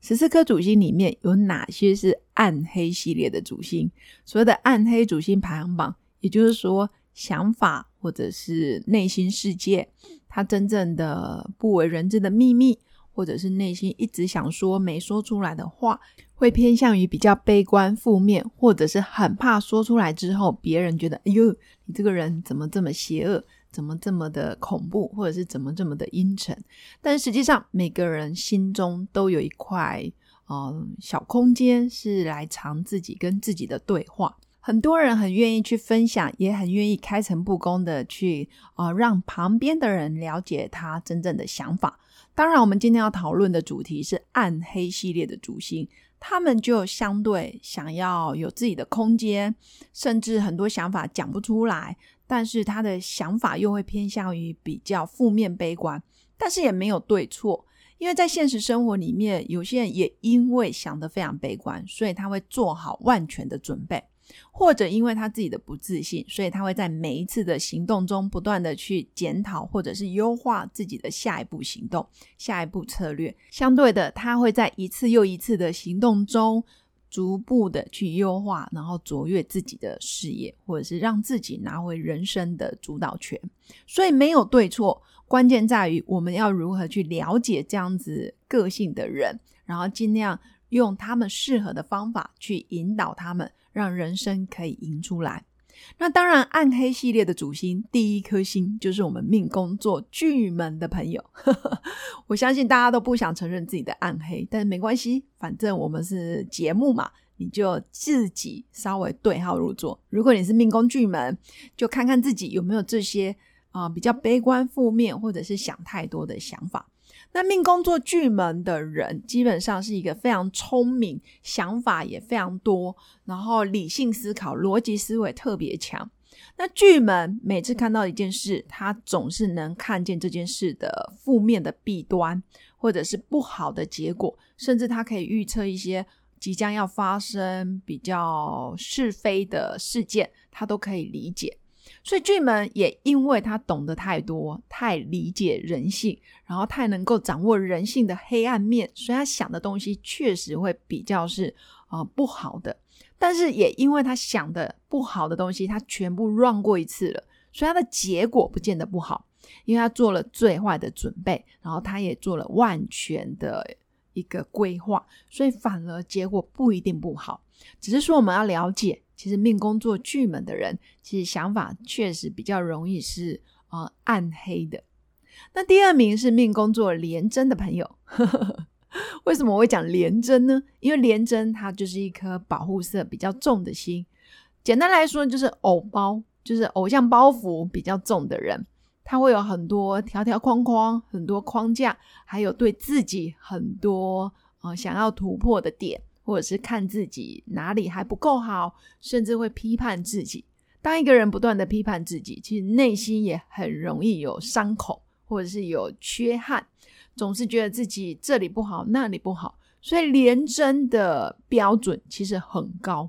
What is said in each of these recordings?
十四颗主星里面有哪些是暗黑系列的主星？所谓的暗黑主星排行榜，也就是说，想法或者是内心世界，它真正的不为人知的秘密，或者是内心一直想说没说出来的话，会偏向于比较悲观负面，或者是很怕说出来之后，别人觉得，哎呦，你这个人怎么这么邪恶？怎么这么的恐怖，或者是怎么这么的阴沉？但实际上，每个人心中都有一块呃小空间，是来藏自己跟自己的对话。很多人很愿意去分享，也很愿意开诚布公的去啊，让旁边的人了解他真正的想法。当然，我们今天要讨论的主题是暗黑系列的主星，他们就相对想要有自己的空间，甚至很多想法讲不出来。但是他的想法又会偏向于比较负面悲观，但是也没有对错，因为在现实生活里面，有些人也因为想得非常悲观，所以他会做好万全的准备，或者因为他自己的不自信，所以他会在每一次的行动中不断的去检讨或者是优化自己的下一步行动、下一步策略。相对的，他会在一次又一次的行动中。逐步的去优化，然后卓越自己的事业，或者是让自己拿回人生的主导权。所以没有对错，关键在于我们要如何去了解这样子个性的人，然后尽量用他们适合的方法去引导他们，让人生可以赢出来。那当然，暗黑系列的主星第一颗星就是我们命宫做巨门的朋友。我相信大家都不想承认自己的暗黑，但是没关系，反正我们是节目嘛，你就自己稍微对号入座。如果你是命宫巨门，就看看自己有没有这些啊比较悲观、负面或者是想太多的想法。那命宫做巨门的人，基本上是一个非常聪明，想法也非常多，然后理性思考、逻辑思维特别强。那巨门每次看到一件事，他总是能看见这件事的负面的弊端，或者是不好的结果，甚至他可以预测一些即将要发生比较是非的事件，他都可以理解。所以巨门也因为他懂得太多，太理解人性，然后太能够掌握人性的黑暗面，所以他想的东西确实会比较是啊不好的。但是也因为他想的不好的东西，他全部让过一次了，所以他的结果不见得不好，因为他做了最坏的准备，然后他也做了万全的一个规划，所以反而结果不一定不好。只是说我们要了解。其实命宫做巨门的人，其实想法确实比较容易是呃暗黑的。那第二名是命宫做廉贞的朋友，为什么我会讲廉贞呢？因为廉贞它就是一颗保护色比较重的心。简单来说，就是偶包，就是偶像包袱比较重的人，他会有很多条条框框，很多框架，还有对自己很多呃想要突破的点。或者是看自己哪里还不够好，甚至会批判自己。当一个人不断的批判自己，其实内心也很容易有伤口，或者是有缺憾，总是觉得自己这里不好，那里不好。所以廉贞的标准其实很高。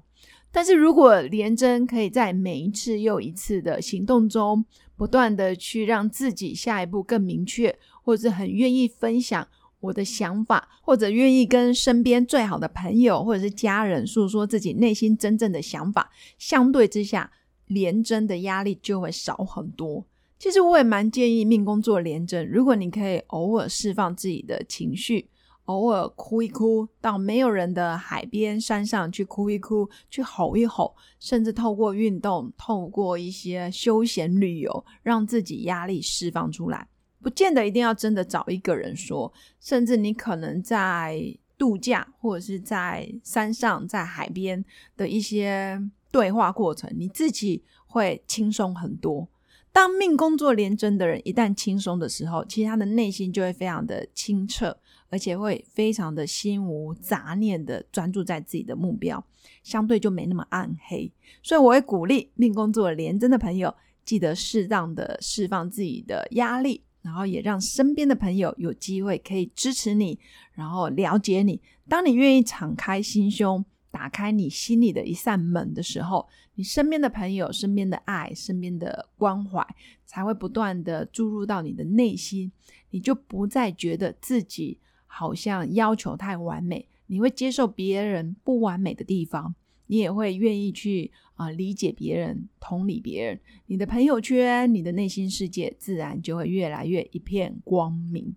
但是如果廉贞可以在每一次又一次的行动中，不断的去让自己下一步更明确，或者是很愿意分享。我的想法，或者愿意跟身边最好的朋友或者是家人诉说自己内心真正的想法，相对之下，廉贞的压力就会少很多。其实我也蛮建议命宫做廉贞，如果你可以偶尔释放自己的情绪，偶尔哭一哭，到没有人的海边、山上去哭一哭，去吼一吼，甚至透过运动，透过一些休闲旅游，让自己压力释放出来。不见得一定要真的找一个人说，甚至你可能在度假或者是在山上、在海边的一些对话过程，你自己会轻松很多。当命工作廉贞的人一旦轻松的时候，其实他的内心就会非常的清澈，而且会非常的心无杂念的专注在自己的目标，相对就没那么暗黑。所以我会鼓励命工作廉贞的朋友，记得适当的释放自己的压力，然后也让身边的朋友有机会可以支持你，然后了解你。当你愿意敞开心胸。打开你心里的一扇门的时候，你身边的朋友、身边的爱、身边的关怀，才会不断的注入到你的内心，你就不再觉得自己好像要求太完美，你会接受别人不完美的地方，你也会愿意去啊理解别人、同理别人，你的朋友圈、你的内心世界自然就会越来越一片光明。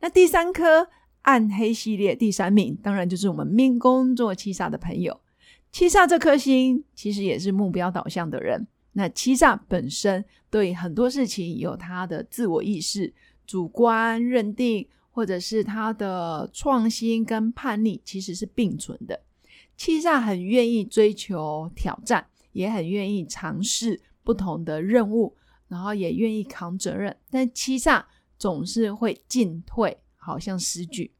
那第三颗。暗黑系列第三名，当然就是我们命宫做七煞的朋友。七煞这颗星其实也是目标导向的人。那七煞本身对很多事情有他的自我意识、主观认定，或者是他的创新跟叛逆，其实是并存的。七煞很愿意追求挑战，也很愿意尝试不同的任务，然后也愿意扛责任。但七煞总是会进退。好像诗句，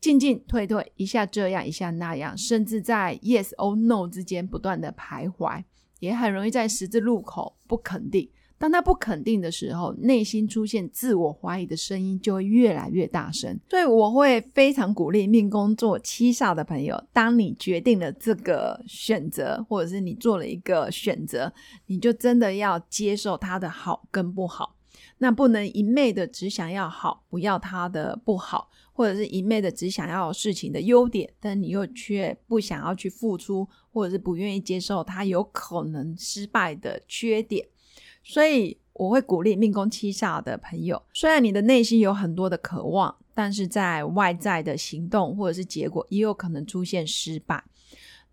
进进退退，一下这样，一下那样，甚至在 yes or no 之间不断的徘徊，也很容易在十字路口不肯定。当他不肯定的时候，内心出现自我怀疑的声音就会越来越大声。所以我会非常鼓励命宫做七煞的朋友，当你决定了这个选择，或者是你做了一个选择，你就真的要接受它的好跟不好。那不能一昧的只想要好，不要他的不好，或者是一昧的只想要事情的优点，但你又却不想要去付出，或者是不愿意接受他有可能失败的缺点。所以我会鼓励命宫七煞的朋友，虽然你的内心有很多的渴望，但是在外在的行动或者是结果，也有可能出现失败。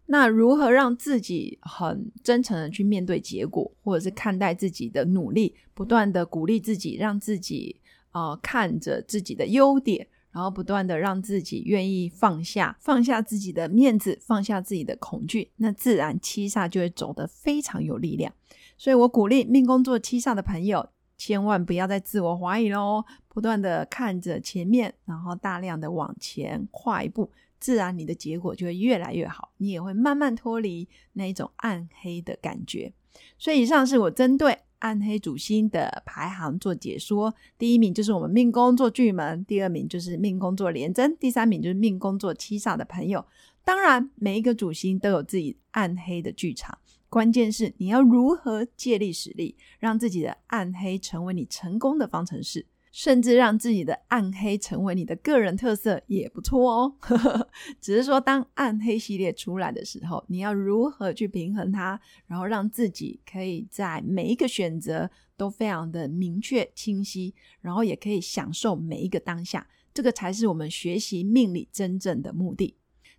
那如何让自己很真诚的去面对结果，或者是看待自己的努力，不断的鼓励自己，让自己呃看着自己的优点，然后不断的让自己愿意放下，放下自己的面子，放下自己的恐惧，那自然七煞就会走得非常有力量。所以我鼓励命宫做七煞的朋友，千万不要再自我怀疑喽，不断的看着前面，然后大量的往前跨一步。自然，你的结果就会越来越好，你也会慢慢脱离那一种暗黑的感觉。所以，以上是我针对暗黑主星的排行做解说。第一名就是我们命宫做巨门，第二名就是命宫做廉贞，第三名就是命宫做七煞的朋友。当然，每一个主星都有自己暗黑的剧场，关键是你要如何借力使力，让自己的暗黑成为你成功的方程式。甚至让自己的暗黑成为你的个人特色也不错哦。只是说，当暗黑系列出来的时候，你要如何去平衡它，然后让自己可以在每一个选择都非常的明确清晰，然后也可以享受每一个当下，这个才是我们学习命理真正的目的。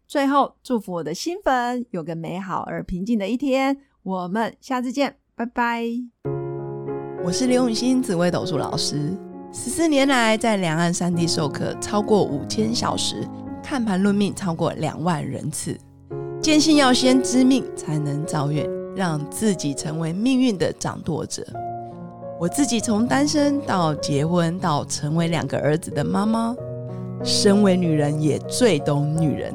最后，祝福我的新粉有个美好而平静的一天。我们下次见，拜拜。我是刘永新紫微斗数老师。十四年来，在两岸三地授课超过五千小时，看盘论命超过两万人次。坚信要先知命，才能造运，让自己成为命运的掌舵者。我自己从单身到结婚，到成为两个儿子的妈妈，身为女人也最懂女人。